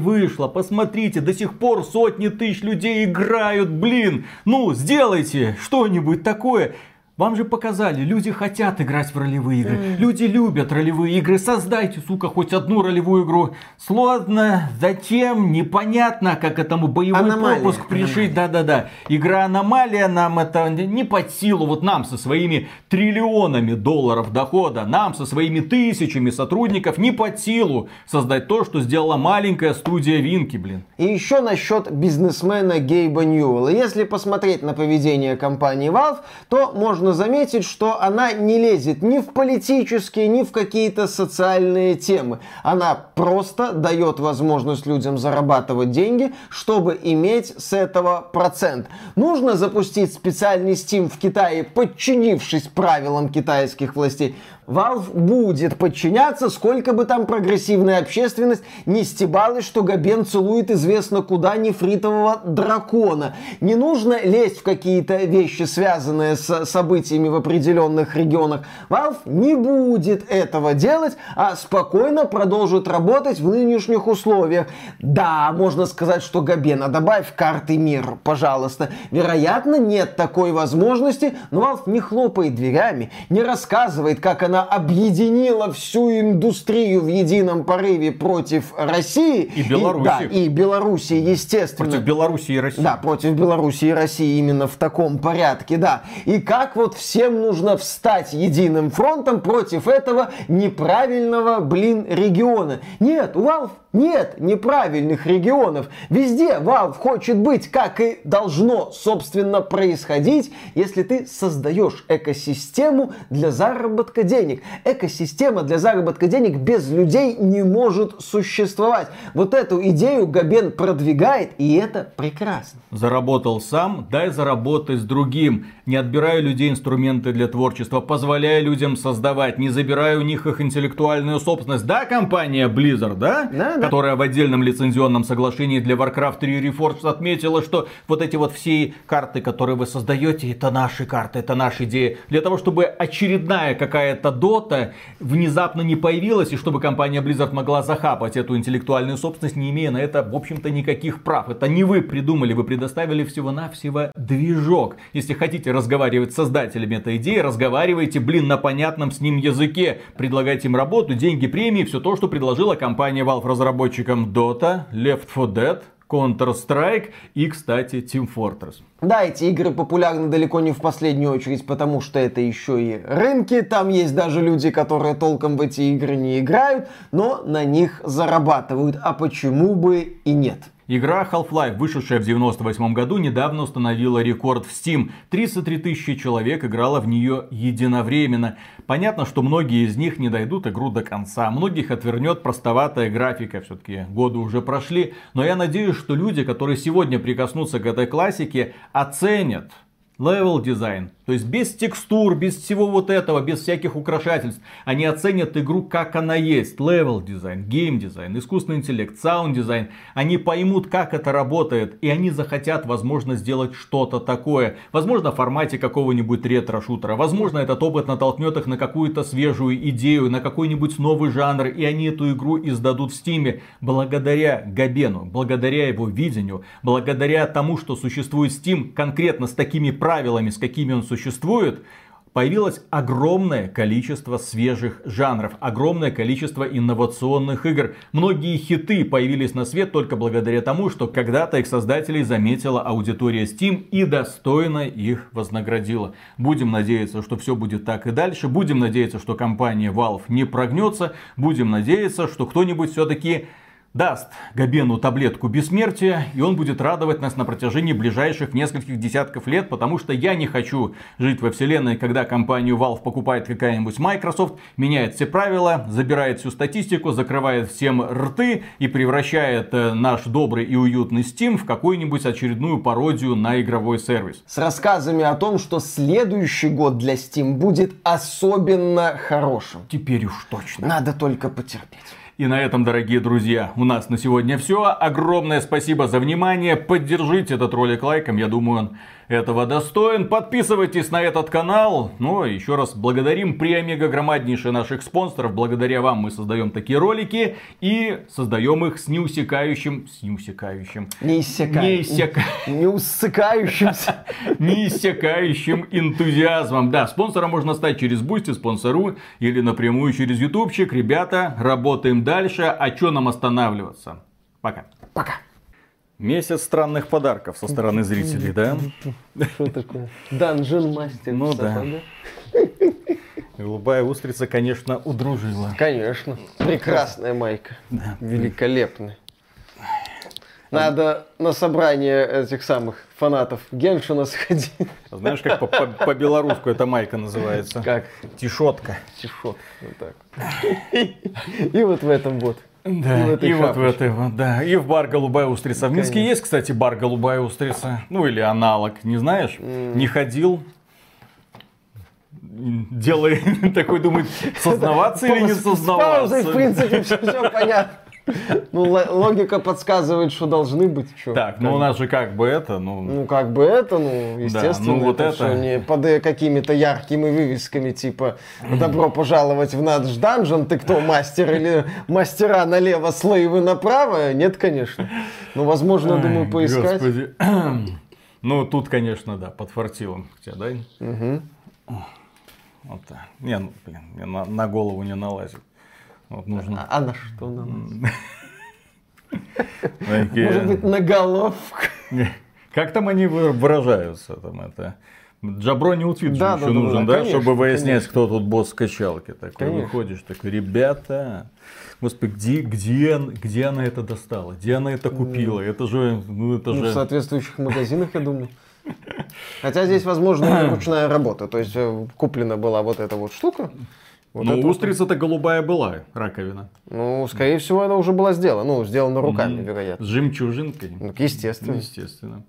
вышла, посмотрите, до сих пор сотни тысяч людей играют, блин. Ну, сделайте что-нибудь такое. Вам же показали, люди хотят играть в ролевые игры. Mm. Люди любят ролевые игры. Создайте, сука, хоть одну ролевую игру. Сложно, зачем, непонятно, как этому боевой Аномалия. пропуск пришить. Да-да-да. Игра Аномалия нам это не под силу. Вот нам со своими триллионами долларов дохода, нам со своими тысячами сотрудников не под силу создать то, что сделала маленькая студия Винки, блин. И еще насчет бизнесмена Гейба Ньюэлла. Если посмотреть на поведение компании Valve, то можно можно заметить, что она не лезет ни в политические, ни в какие-то социальные темы. Она просто дает возможность людям зарабатывать деньги, чтобы иметь с этого процент. Нужно запустить специальный Steam в Китае, подчинившись правилам китайских властей. Valve будет подчиняться, сколько бы там прогрессивная общественность не стебалась, что Габен целует известно куда нефритового дракона. Не нужно лезть в какие-то вещи, связанные с событиями в определенных регионах. Valve не будет этого делать, а спокойно продолжит работать в нынешних условиях. Да, можно сказать, что Габена, добавь карты мир, пожалуйста. Вероятно, нет такой возможности, но Valve не хлопает дверями, не рассказывает, как она она объединила всю индустрию в едином порыве против России. И Беларуси. И, да, и Беларуси, естественно. Против Беларуси и России. Да, против Беларуси и России именно в таком порядке, да. И как вот всем нужно встать единым фронтом против этого неправильного, блин, региона. Нет, у Valve нет неправильных регионов. Везде Valve хочет быть, как и должно, собственно, происходить, если ты создаешь экосистему для заработка денег. Экосистема для заработка денег без людей не может существовать. Вот эту идею Габен продвигает, и это прекрасно. Заработал сам, дай заработать с другим. Не отбираю людей инструменты для творчества, позволяю людям создавать, не забираю у них их интеллектуальную собственность. Да, компания Blizzard, да? Да, да. Которая в отдельном лицензионном соглашении для Warcraft 3 Reforged отметила, что вот эти вот все карты, которые вы создаете, это наши карты, это наши идеи. Для того, чтобы очередная какая-то дота внезапно не появилась, и чтобы компания Blizzard могла захапать эту интеллектуальную собственность, не имея на это, в общем-то, никаких прав. Это не вы придумали, вы предоставили всего-навсего движок. Если хотите разговаривать с создателями этой идеи, разговаривайте, блин, на понятном с ним языке. Предлагайте им работу, деньги, премии, все то, что предложила компания Valve разработчикам Dota, Left 4 Dead, Counter-Strike и, кстати, Team Fortress. Да, эти игры популярны далеко не в последнюю очередь, потому что это еще и рынки. Там есть даже люди, которые толком в эти игры не играют, но на них зарабатывают. А почему бы и нет? Игра Half-Life, вышедшая в 98 году, недавно установила рекорд в Steam. 33 тысячи человек играло в нее единовременно. Понятно, что многие из них не дойдут игру до конца. Многих отвернет простоватая графика. Все-таки годы уже прошли. Но я надеюсь, что люди, которые сегодня прикоснутся к этой классике, оценят Level дизайн. То есть без текстур, без всего вот этого, без всяких украшательств. Они оценят игру как она есть. Level дизайн, гейм дизайн, искусственный интеллект, саунд дизайн. Они поймут, как это работает. И они захотят, возможно, сделать что-то такое. Возможно, в формате какого-нибудь ретро-шутера. Возможно, этот опыт натолкнет их на какую-то свежую идею, на какой-нибудь новый жанр. И они эту игру издадут в стиме. Благодаря Габену, благодаря его видению, благодаря тому, что существует Steam конкретно с такими правилами, с какими он существует, появилось огромное количество свежих жанров, огромное количество инновационных игр. Многие хиты появились на свет только благодаря тому, что когда-то их создателей заметила аудитория Steam и достойно их вознаградила. Будем надеяться, что все будет так и дальше. Будем надеяться, что компания Valve не прогнется. Будем надеяться, что кто-нибудь все-таки даст Габену таблетку бессмертия, и он будет радовать нас на протяжении ближайших нескольких десятков лет, потому что я не хочу жить во вселенной, когда компанию Valve покупает какая-нибудь Microsoft, меняет все правила, забирает всю статистику, закрывает всем рты и превращает э, наш добрый и уютный Steam в какую-нибудь очередную пародию на игровой сервис. С рассказами о том, что следующий год для Steam будет особенно хорошим. Теперь уж точно. Надо только потерпеть. И на этом, дорогие друзья, у нас на сегодня все. Огромное спасибо за внимание. Поддержите этот ролик лайком. Я думаю, он этого достоин. Подписывайтесь на этот канал. Ну, еще раз благодарим преомега громаднейших наших спонсоров. Благодаря вам мы создаем такие ролики и создаем их с неусекающим... С неусекающим... Не иссякающим. Не усыкающимся. Неиссякающим энтузиазмом. Да, спонсором можно стать через Boosty, Sponsr или напрямую через Ютубчик. Ребята, работаем дальше. А что нам останавливаться? Пока. Пока. Месяц странных подарков со стороны зрителей, да? Что такое? Данжен мастер. Ну да. Голубая устрица, конечно, удружила. Конечно. Прекрасная майка. Да. Великолепная. Надо на собрание этих самых фанатов Геншина сходить. Знаешь, как по-белорусски эта майка называется? Как? Тишотка. Тишотка. Вот так. И вот в этом вот. Да, и, и вот в этой вот, да. И в бар «Голубая устрица». В Минске Конечно. есть, кстати, бар «Голубая устрица». Ну, или аналог, не знаешь? Mm. Не ходил? Делай такой, думает, сознаваться или не сознаваться? в принципе, все понятно. Ну, логика подсказывает, что должны быть. Что, так, ну у нас же как бы это, ну... Ну, как бы это, ну, естественно, да, ну, вот это, это... не под какими-то яркими вывесками, типа «Добро пожаловать в наш данжен, ты кто, мастер?» или «Мастера налево, слейвы направо?» Нет, конечно. Ну, возможно, Ай, думаю, поискать. Господи. Ну, тут, конечно, да, подфартило тебя, да? Угу. Вот так. Не, ну, блин, на, на голову не налазит. Вот нужно... а, а на что на нас? Может быть, на головку? Как там они выражаются? Там это... Джабро не утвит да, еще да, нужен, да, да конечно, чтобы выяснять, конечно. кто тут босс качалки. Такой конечно. выходишь, такой, ребята, господи, где, где, где она это достала? Где она это купила? Это же, ну это ну, же... В соответствующих магазинах, я думаю. Хотя здесь, возможно, ручная работа. То есть э, куплена была вот эта вот штука. Вот ну, устрица-то голубая была, раковина. Ну, скорее всего, она уже была сделана. Ну, сделана руками, вероятно. С жемчужинкой. Ну, естественно. Естественно.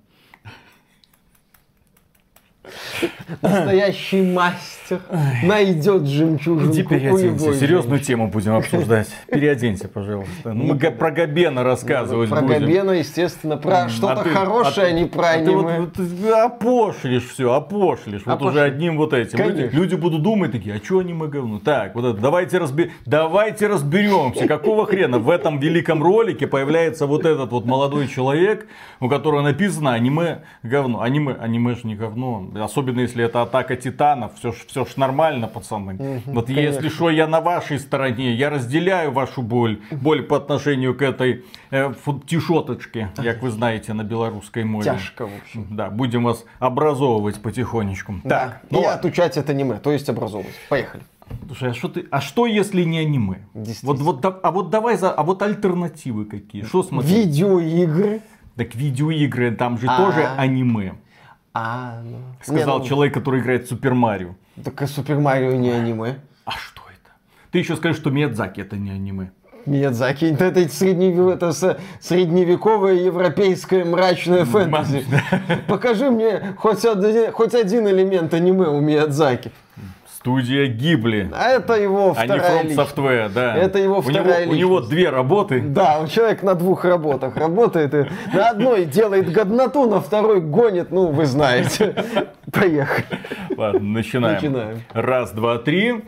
Настоящий мастер найдет жемчужинку Иди переоденься, серьезную тему будем обсуждать. Переоденься, пожалуйста. Ну, мы про Габена рассказывать Про будем. Габена, естественно, про а что-то хорошее, а, не про аниме. А ты вот, опошлишь все, опошлишь. Вот уже одним вот этим. Люди, будут думать такие, а что аниме говно? Так, вот это, давайте разберемся, какого хрена в этом великом ролике появляется вот этот вот молодой человек, у которого написано аниме говно. Аниме, аниме же не говно. Особенно если это атака титанов. Все, все ж нормально, пацаны. Угу, вот конечно. если что, я на вашей стороне. Я разделяю вашу боль. Боль по отношению к этой э, тишоточке, как вы знаете, на белорусской мове. Тяжко, в общем. Да, будем вас образовывать потихонечку. Да. Так, ну, и ладно. отучать это аниме, то есть образовывать. Поехали. Слушай, а что ты, а что если не аниме? Вот, вот, а вот давай за, а вот альтернативы какие? Что смотреть? Видеоигры. Так видеоигры, там же А. тоже аниме. А, ну. Сказал Не, ну, человек, который играет Супер Марио. Так и Супер Марио не аниме. А что это? Ты еще скажешь, что Миядзаки это не аниме. Миядзаки, это, это, средневе- это средневековое европейское мрачное фэнтези. Покажи мне хоть один, хоть один элемент аниме у Миядзаки. Студия Гибли. А это его А не вторая From. Software, да. Это его у вторая него, у него личность. две работы. Да, человек на двух работах работает. И на одной делает годноту, на второй гонит, ну, вы знаете. Поехали. Ладно, начинаем. Начинаем. Раз, два, три.